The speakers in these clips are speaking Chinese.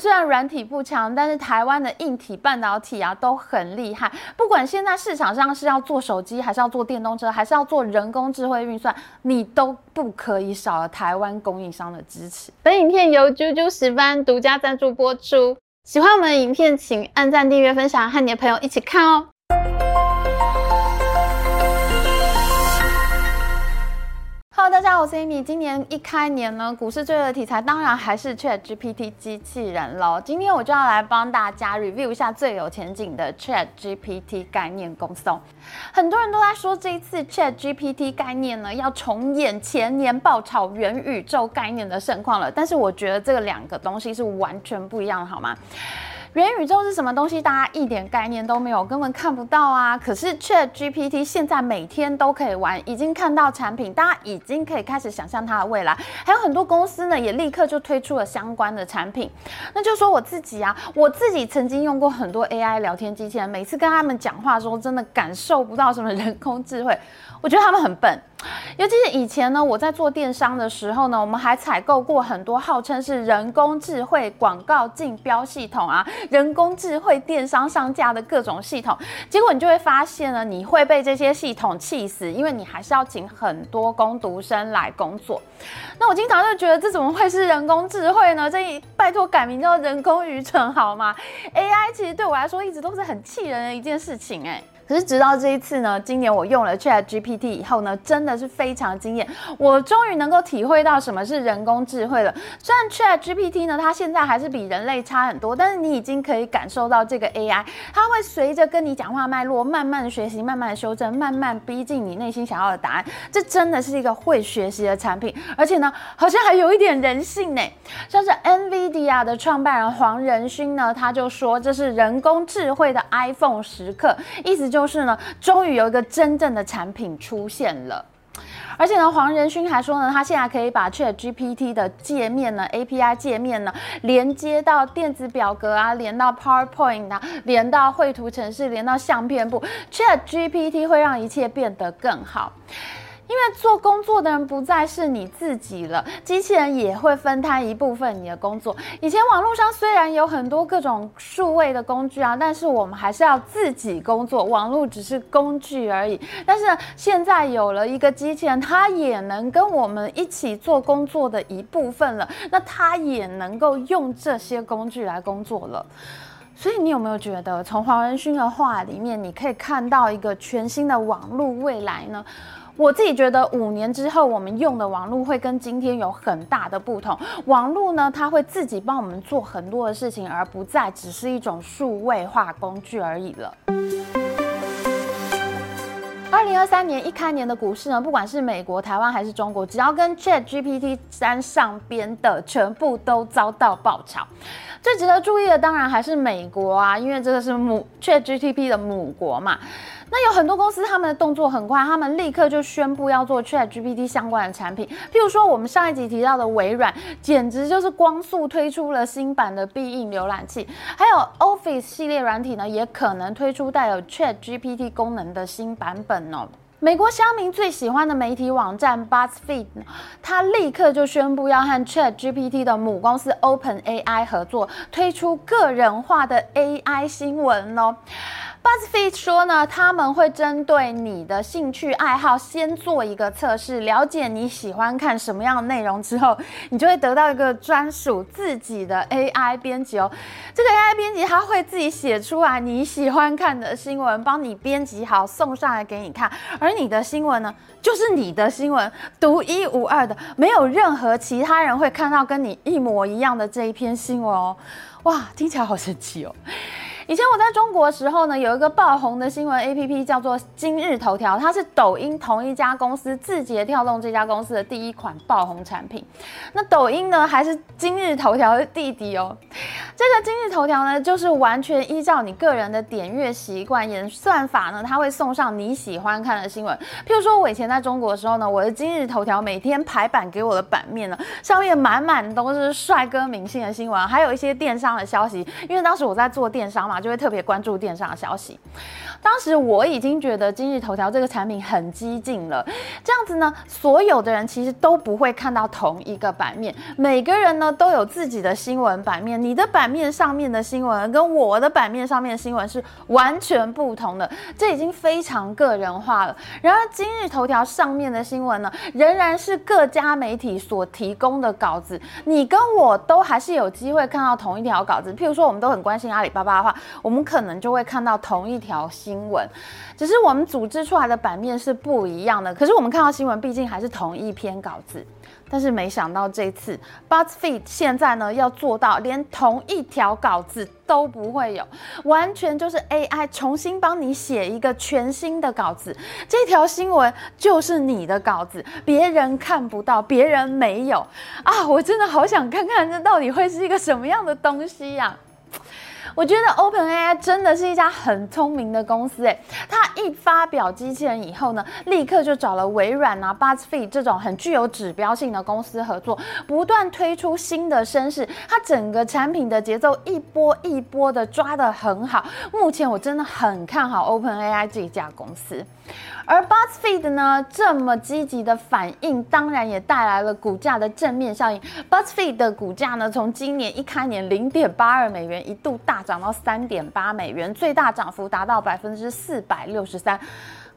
虽然软体不强，但是台湾的硬体半导体啊都很厉害。不管现在市场上是要做手机，还是要做电动车，还是要做人工智慧运算，你都不可以少了台湾供应商的支持。本影片由啾啾石斑独家赞助播出。喜欢我们的影片，请按赞、订阅、分享，和你的朋友一起看哦。Hello，大家好，我是 Amy。今年一开年呢，股市最热的题材当然还是 ChatGPT 机器人喽。今天我就要来帮大家 review 一下最有前景的 ChatGPT 概念公司。很多人都在说这一次 ChatGPT 概念呢要重演前年爆炒元宇宙概念的盛况了，但是我觉得这个两个东西是完全不一样的，好吗？元宇宙是什么东西？大家一点概念都没有，根本看不到啊！可是 ChatGPT 现在每天都可以玩，已经看到产品，大家已经可以开始想象它的未来。还有很多公司呢，也立刻就推出了相关的产品。那就说我自己啊，我自己曾经用过很多 AI 聊天机器人，每次跟他们讲话的时候，真的感受不到什么人工智慧，我觉得他们很笨。尤其是以前呢，我在做电商的时候呢，我们还采购过很多号称是人工智慧广告竞标系统啊，人工智慧电商上架的各种系统。结果你就会发现呢，你会被这些系统气死，因为你还是要请很多工读生来工作。那我经常就觉得，这怎么会是人工智慧呢？这一拜托改名叫人工愚蠢好吗？AI 其实对我来说一直都是很气人的一件事情哎。可是直到这一次呢，今年我用了 ChatGPT 以后呢，真的是非常惊艳。我终于能够体会到什么是人工智慧了。虽然 ChatGPT 呢，它现在还是比人类差很多，但是你已经可以感受到这个 AI，它会随着跟你讲话脉络，慢慢学习，慢慢修正，慢慢逼近你内心想要的答案。这真的是一个会学习的产品，而且呢，好像还有一点人性呢。像是 NVIDIA 的创办人黄仁勋呢，他就说这是人工智慧的 iPhone 时刻，意思就。就是呢，终于有一个真正的产品出现了，而且呢，黄仁勋还说呢，他现在可以把 ChatGPT 的界面呢，API 界面呢，连接到电子表格啊，连到 PowerPoint 啊，连到绘图程式，连到相片簿，ChatGPT 会让一切变得更好。因为做工作的人不再是你自己了，机器人也会分摊一部分你的工作。以前网络上虽然有很多各种数位的工具啊，但是我们还是要自己工作，网络只是工具而已。但是，现在有了一个机器人，它也能跟我们一起做工作的一部分了，那它也能够用这些工具来工作了。所以你有没有觉得，从黄仁勋的话里面，你可以看到一个全新的网络未来呢？我自己觉得，五年之后我们用的网络会跟今天有很大的不同。网络呢，它会自己帮我们做很多的事情，而不再只是一种数位化工具而已了。二零二三年一开年的股市呢，不管是美国、台湾还是中国，只要跟 ChatGPT 沾上边的，全部都遭到爆炒。最值得注意的，当然还是美国啊，因为这个是母 ChatGPT 的母国嘛。那有很多公司，他们的动作很快，他们立刻就宣布要做 ChatGPT 相关的产品。譬如说，我们上一集提到的微软，简直就是光速推出了新版的必应浏览器，还有 Office 系列软体呢，也可能推出带有 ChatGPT 功能的新版本哦。美国乡民最喜欢的媒体网站 BuzzFeed，它立刻就宣布要和 ChatGPT 的母公司 OpenAI 合作，推出个人化的 AI 新闻哦。BuzzFeed 说呢，他们会针对你的兴趣爱好先做一个测试，了解你喜欢看什么样的内容之后，你就会得到一个专属自己的 AI 编辑哦。这个 AI 编辑他会自己写出来你喜欢看的新闻，帮你编辑好送上来给你看，而你的新闻呢，就是你的新闻，独一无二的，没有任何其他人会看到跟你一模一样的这一篇新闻哦。哇，听起来好神奇哦。以前我在中国时候呢，有一个爆红的新闻 APP 叫做今日头条，它是抖音同一家公司字节跳动这家公司的第一款爆红产品。那抖音呢，还是今日头条的弟弟哦。这个今日头条呢，就是完全依照你个人的点阅习惯，演算法呢，它会送上你喜欢看的新闻。譬如说，我以前在中国的时候呢，我的今日头条每天排版给我的版面呢，上面满满都是帅哥明星的新闻，还有一些电商的消息。因为当时我在做电商嘛。就会特别关注电商的消息。当时我已经觉得今日头条这个产品很激进了。这样子呢，所有的人其实都不会看到同一个版面，每个人呢都有自己的新闻版面。你的版面上面的新闻跟我的版面上面的新闻是完全不同的，这已经非常个人化了。然而，今日头条上面的新闻呢，仍然是各家媒体所提供的稿子，你跟我都还是有机会看到同一条稿子。譬如说，我们都很关心阿里巴巴的话，我们可能就会看到同一条新闻，只是我们组织出来的版面是不一样的。可是我们看到新闻，毕竟还是同一篇稿子。但是没想到这次 BuzzFeed 现在呢，要做到连同一条稿子都不会有，完全就是 AI 重新帮你写一个全新的稿子。这条新闻就是你的稿子，别人看不到，别人没有啊！我真的好想看看这到底会是一个什么样的东西呀、我觉得 OpenAI 真的是一家很聪明的公司诶，它一发表机器人以后呢，立刻就找了微软啊、BuzzFeed 这种很具有指标性的公司合作，不断推出新的声势，它整个产品的节奏一波一波的抓得很好。目前我真的很看好 OpenAI 这一家公司。而 BuzzFeed 呢，这么积极的反应，当然也带来了股价的正面效应。BuzzFeed 的股价呢，从今年一开年零点八二美元，一度大涨到三点八美元，最大涨幅达到百分之四百六十三，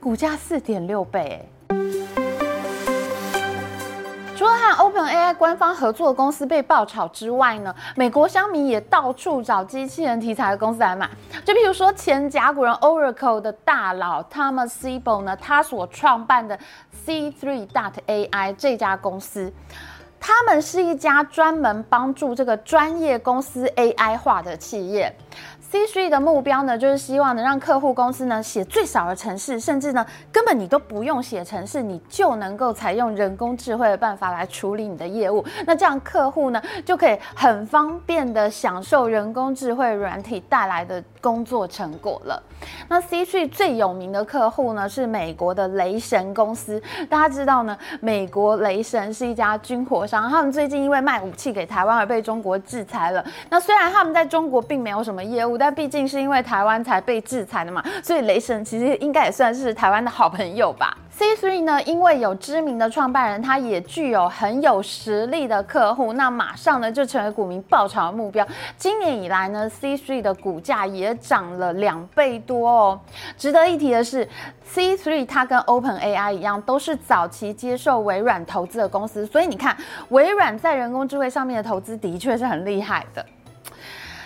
股价四点六倍，除了和 OpenAI 官方合作的公司被爆炒之外呢，美国乡民也到处找机器人题材的公司来买。就譬如说，前甲骨人 Oracle 的大佬 Thomas Siebel 呢，他所创办的 C3 Dot AI 这家公司，他们是一家专门帮助这个专业公司 AI 化的企业。C3 的目标呢，就是希望能让客户公司呢写最少的程式，甚至呢根本你都不用写程式，你就能够采用人工智慧的办法来处理你的业务。那这样客户呢就可以很方便的享受人工智慧软体带来的工作成果了。那 C3 最有名的客户呢是美国的雷神公司，大家知道呢，美国雷神是一家军火商，他们最近因为卖武器给台湾而被中国制裁了。那虽然他们在中国并没有什么业务。但毕竟是因为台湾才被制裁的嘛，所以雷神其实应该也算是台湾的好朋友吧。C3 呢，因为有知名的创办人，他也具有很有实力的客户，那马上呢就成为股民爆炒的目标。今年以来呢，C3 的股价也涨了两倍多哦。值得一提的是，C3 它跟 OpenAI 一样，都是早期接受微软投资的公司，所以你看，微软在人工智慧上面的投资的确是很厉害的。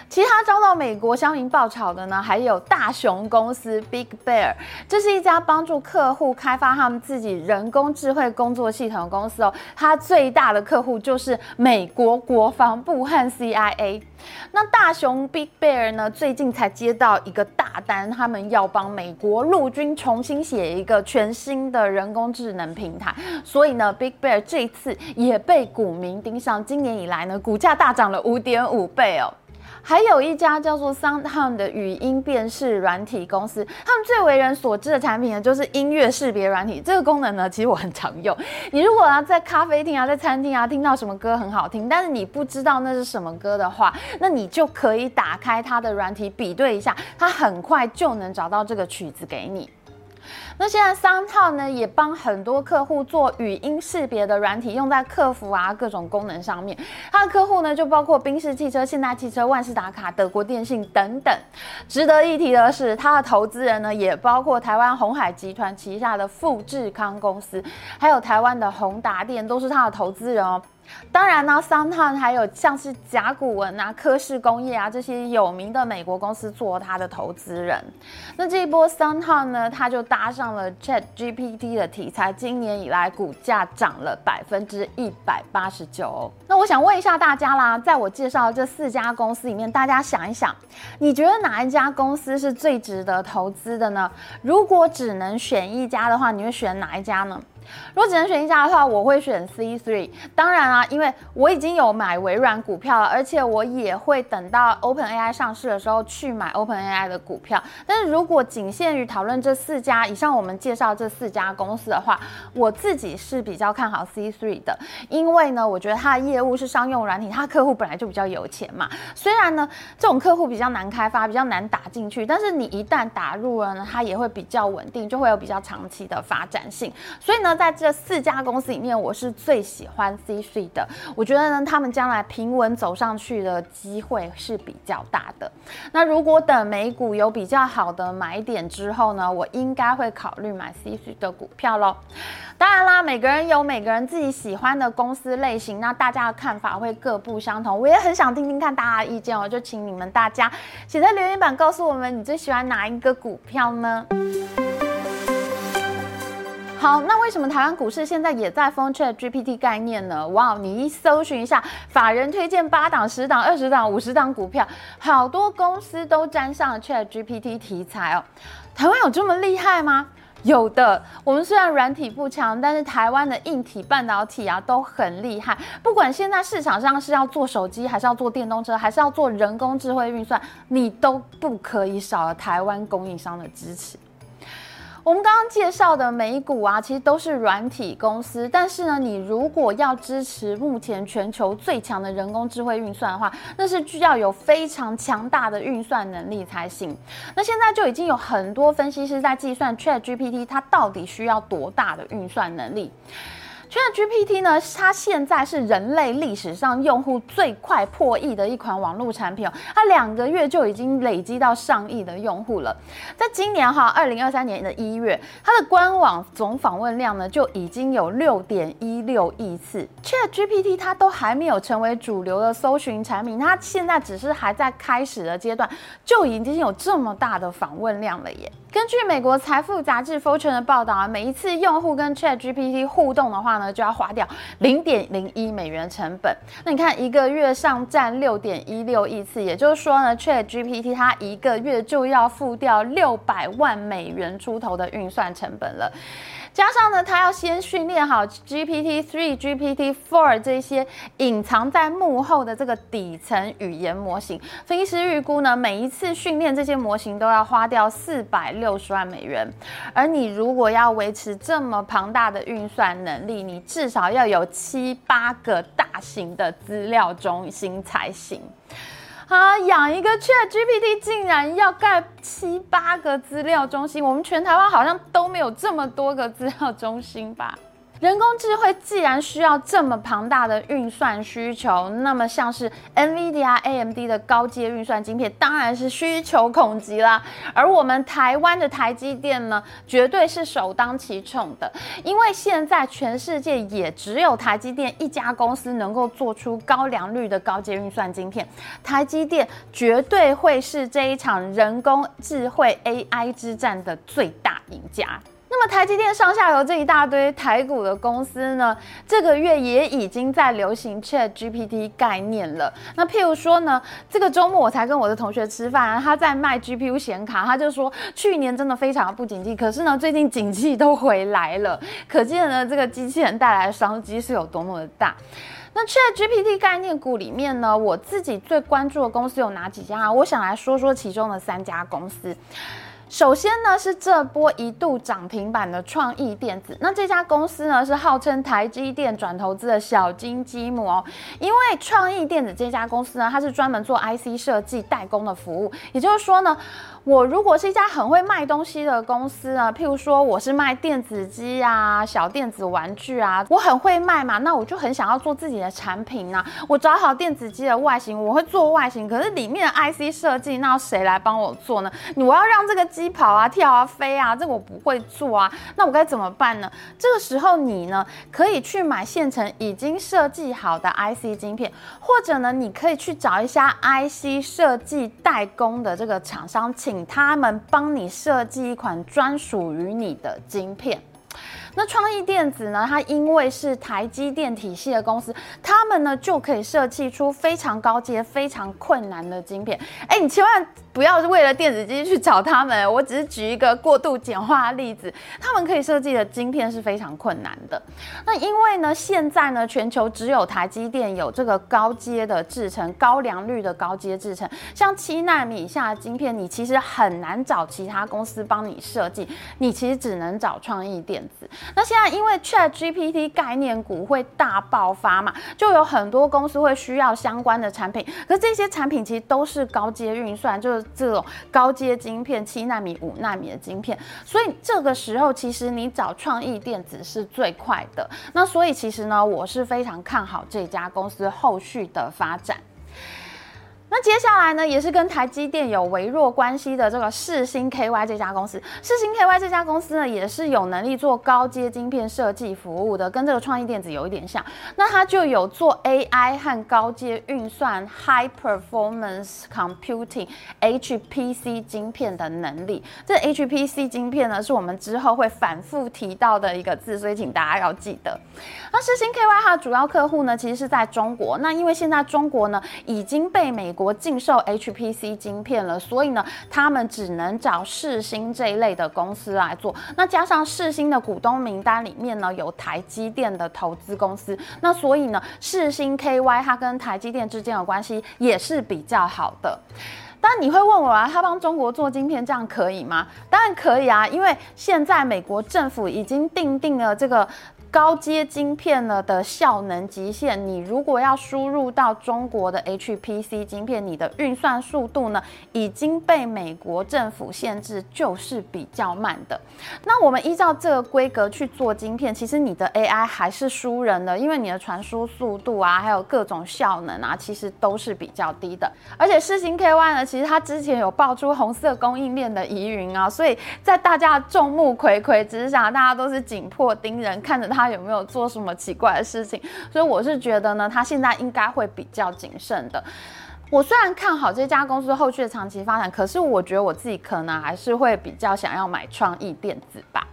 其他遭到美国乡民爆炒的呢，还有大熊公司 Big Bear，这是一家帮助客户开发他们自己人工智慧工作系统的公司哦。它最大的客户就是美国国防部和 CIA。那大熊 Big Bear 呢，最近才接到一个大单，他们要帮美国陆军重新写一个全新的人工智能平台，所以呢，Big Bear 这一次也被股民盯上，今年以来呢，股价大涨了五点五倍哦。还有一家叫做 SoundHound 的语音辨识软体公司，他们最为人所知的产品呢，就是音乐识别软体。这个功能呢，其实我很常用。你如果要在咖啡厅啊，在餐厅啊听到什么歌很好听，但是你不知道那是什么歌的话，那你就可以打开它的软体比对一下，它很快就能找到这个曲子给你。那现在 SoundHound 呢，也帮很多客户做语音识别的软体，用在客服啊各种功能上面。他的客户呢，就包括宾士汽车、现代汽车、万事达卡、德国电信等等。值得一提的是，他的投资人呢，也包括台湾鸿海集团旗下的富智康公司，还有台湾的宏达电，都是他的投资人哦。当然呢 s o u n d h o u n 还有像是甲骨文啊、科氏工业啊这些有名的美国公司做他的投资人。那这一波 s o u n d h o u n 呢，他就搭上了 ChatGPT 的题材，今年以来股价涨了百分之一百八十九。那我想问一下大家啦，在我介绍这四家公司里面，大家想一想，你觉得哪一家公司是最值得投资的呢？如果只能选一家的话，你会选哪一家呢？如果只能选一家的话，我会选 C3。当然啊，因为我已经有买微软股票了，而且我也会等到 OpenAI 上市的时候去买 OpenAI 的股票。但是如果仅限于讨论这四家以上我们介绍这四家公司的话，我自己是比较看好 C3 的，因为呢，我觉得它的业务是商用软体，它客户本来就比较有钱嘛。虽然呢，这种客户比较难开发，比较难打进去，但是你一旦打入了呢，它也会比较稳定，就会有比较长期的发展性。所以呢。在这四家公司里面，我是最喜欢 C-Suite 的。我觉得呢，他们将来平稳走上去的机会是比较大的。那如果等美股有比较好的买点之后呢，我应该会考虑买 C-Suite 的股票喽。当然啦，每个人有每个人自己喜欢的公司类型，那大家的看法会各不相同。我也很想听听看大家的意见哦，就请你们大家写在留言板告诉我们，你最喜欢哪一个股票呢？好，那为什么台湾股市现在也在封 ChatGPT 概念呢？哇，你一搜寻一下，法人推荐八档、十档、二十档、五十档股票，好多公司都沾上了 ChatGPT 题材哦。台湾有这么厉害吗？有的，我们虽然软体不强，但是台湾的硬体半导体啊都很厉害。不管现在市场上是要做手机，还是要做电动车，还是要做人工智慧运算，你都不可以少了台湾供应商的支持。我们刚刚介绍的美股啊，其实都是软体公司。但是呢，你如果要支持目前全球最强的人工智慧运算的话，那是需要有非常强大的运算能力才行。那现在就已经有很多分析师在计算 ChatGPT 它到底需要多大的运算能力。ChatGPT 呢，它现在是人类历史上用户最快破亿的一款网络产品哦，它两个月就已经累积到上亿的用户了。在今年哈，二零二三年的一月，它的官网总访问量呢就已经有六点一六亿次。ChatGPT 它都还没有成为主流的搜寻产品，它现在只是还在开始的阶段，就已经有这么大的访问量了耶。根据美国财富杂志 Fortune 的报道啊，每一次用户跟 ChatGPT 互动的话呢，就要花掉零点零一美元成本。那你看，一个月上站六点一六亿次，也就是说呢，ChatGPT 它一个月就要付掉六百万美元出头的运算成本了。加上呢，他要先训练好 GPT 3、GPT 4这些隐藏在幕后的这个底层语言模型。分析师预估呢，每一次训练这些模型都要花掉四百六十万美元。而你如果要维持这么庞大的运算能力，你至少要有七八个大型的资料中心才行。啊，养一个 ChatGPT 竟然要盖七八个资料中心，我们全台湾好像都没有这么多个资料中心吧？人工智慧既然需要这么庞大的运算需求，那么像是 NVIDIA、AMD 的高阶运算晶片，当然是需求恐急啦。而我们台湾的台积电呢，绝对是首当其冲的，因为现在全世界也只有台积电一家公司能够做出高良率的高阶运算晶片，台积电绝对会是这一场人工智慧 AI 之战的最大赢家。那么台积电上下游这一大堆台股的公司呢，这个月也已经在流行 ChatGPT 概念了。那譬如说呢，这个周末我才跟我的同学吃饭，他在卖 GPU 显卡，他就说去年真的非常不景气，可是呢，最近景气都回来了，可见呢，这个机器人带来的商机是有多么的大。那 ChatGPT 概念股里面呢，我自己最关注的公司有哪几家啊？我想来说说其中的三家公司。首先呢，是这波一度涨停板的创意电子。那这家公司呢，是号称台积电转投资的小金积木哦。因为创意电子这家公司呢，它是专门做 IC 设计代工的服务。也就是说呢，我如果是一家很会卖东西的公司呢，譬如说我是卖电子机啊、小电子玩具啊，我很会卖嘛，那我就很想要做自己的产品啊。我找好电子机的外形，我会做外形，可是里面的 IC 设计，那谁来帮我做呢？我要让这个。机跑啊、跳啊、飞啊，这个我不会做啊，那我该怎么办呢？这个时候你呢，可以去买现成已经设计好的 IC 晶片，或者呢，你可以去找一下 IC 设计代工的这个厂商，请他们帮你设计一款专属于你的晶片。那创意电子呢，它因为是台积电体系的公司，他们呢就可以设计出非常高阶、非常困难的晶片。哎，你千万。不要为了电子机去找他们，我只是举一个过度简化的例子。他们可以设计的晶片是非常困难的。那因为呢，现在呢，全球只有台积电有这个高阶的制程、高良率的高阶制程，像七纳米以下的晶片，你其实很难找其他公司帮你设计，你其实只能找创意电子。那现在因为 ChatGPT 概念股会大爆发嘛，就有很多公司会需要相关的产品。可是这些产品其实都是高阶运算，就是这种高阶晶片，七纳米、五纳米的晶片。所以这个时候，其实你找创意电子是最快的。那所以其实呢，我是非常看好这家公司后续的发展。那接下来呢，也是跟台积电有微弱关系的这个世芯 KY 这家公司。世芯 KY 这家公司呢，也是有能力做高阶晶片设计服务的，跟这个创意电子有一点像。那它就有做 AI 和高阶运算 （High Performance Computing, HPC） 晶片的能力。这 HPC 晶片呢，是我们之后会反复提到的一个字，所以请大家要记得。那世芯 KY 它的主要客户呢，其实是在中国。那因为现在中国呢，已经被美国禁售 HPC 晶片了，所以呢，他们只能找世芯这一类的公司来做。那加上世芯的股东名单里面呢，有台积电的投资公司，那所以呢，世芯 KY 它跟台积电之间的关系也是比较好的。但你会问我啊，他帮中国做晶片，这样可以吗？当然可以啊，因为现在美国政府已经定定了这个。高阶晶片呢的效能极限，你如果要输入到中国的 HPC 晶片，你的运算速度呢已经被美国政府限制，就是比较慢的。那我们依照这个规格去做晶片，其实你的 AI 还是输人的，因为你的传输速度啊，还有各种效能啊，其实都是比较低的。而且世芯 KY 呢，其实它之前有爆出红色供应链的疑云啊，所以在大家众目睽睽之下，大家都是紧迫盯人，看着它。有没有做什么奇怪的事情？所以我是觉得呢，他现在应该会比较谨慎的。我虽然看好这家公司后续的长期发展，可是我觉得我自己可能还是会比较想要买创意电子吧。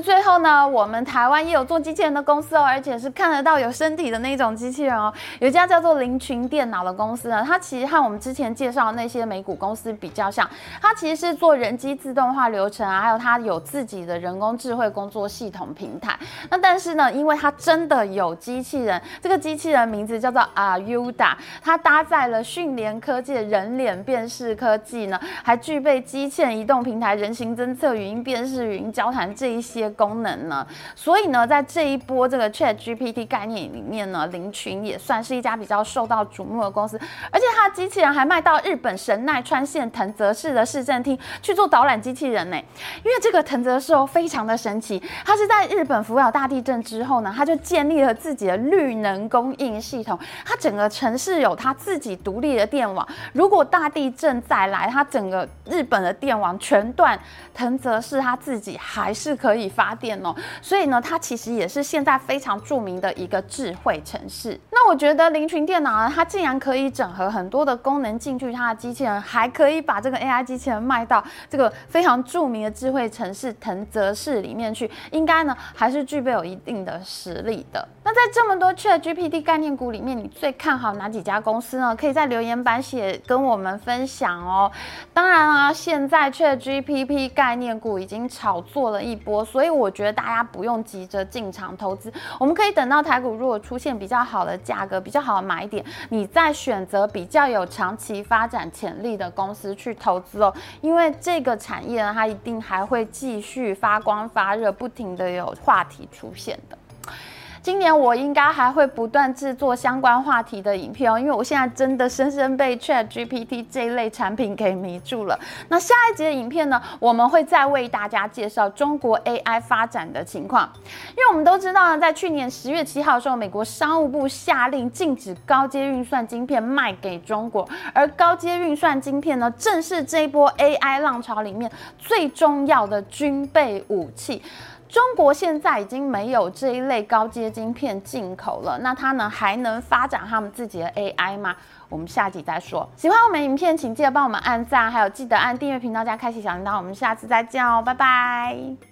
最后呢，我们台湾也有做机器人的公司哦，而且是看得到有身体的那种机器人哦。有一家叫做林群电脑的公司呢，它其实和我们之前介绍的那些美股公司比较像，它其实是做人机自动化流程啊，还有它有自己的人工智慧工作系统平台。那但是呢，因为它真的有机器人，这个机器人名字叫做 Ayuda，它搭载了讯联科技的人脸辨识科技呢，还具备机器人移动平台、人形侦测、语音辨识、语音交谈这一些。功能呢，所以呢，在这一波这个 ChatGPT 概念里面呢，林群也算是一家比较受到瞩目的公司，而且它的机器人还卖到日本神奈川县藤泽市的市政厅去做导览机器人呢。因为这个藤泽市哦，非常的神奇，它是在日本福岛大地震之后呢，它就建立了自己的绿能供应系统，它整个城市有它自己独立的电网，如果大地震再来，它整个日本的电网全断，藤泽市它自己还是可以。发电哦，所以呢，它其实也是现在非常著名的一个智慧城市。那我觉得凌群电脑呢，它竟然可以整合很多的功能进去，它的机器人还可以把这个 AI 机器人卖到这个非常著名的智慧城市藤泽市里面去，应该呢还是具备有一定的实力的。那在这么多 ChatGPT 概念股里面，你最看好哪几家公司呢？可以在留言板写跟我们分享哦。当然啊，现在 ChatGPT 概念股已经炒作了一波，所所以我觉得大家不用急着进场投资，我们可以等到台股如果出现比较好的价格、比较好的买点，你再选择比较有长期发展潜力的公司去投资哦。因为这个产业呢，它一定还会继续发光发热，不停的有话题出现的。今年我应该还会不断制作相关话题的影片哦，因为我现在真的深深被 ChatGPT 这一类产品给迷住了。那下一集的影片呢，我们会再为大家介绍中国 AI 发展的情况。因为我们都知道呢，在去年十月七号的时候，美国商务部下令禁止高阶运算晶片卖给中国，而高阶运算晶片呢，正是这一波 AI 浪潮里面最重要的军备武器。中国现在已经没有这一类高阶晶片进口了，那它呢还能发展他们自己的 AI 吗？我们下集再说。喜欢我们影片，请记得帮我们按赞，还有记得按订阅频道加开启小铃铛。我们下次再见哦，拜拜。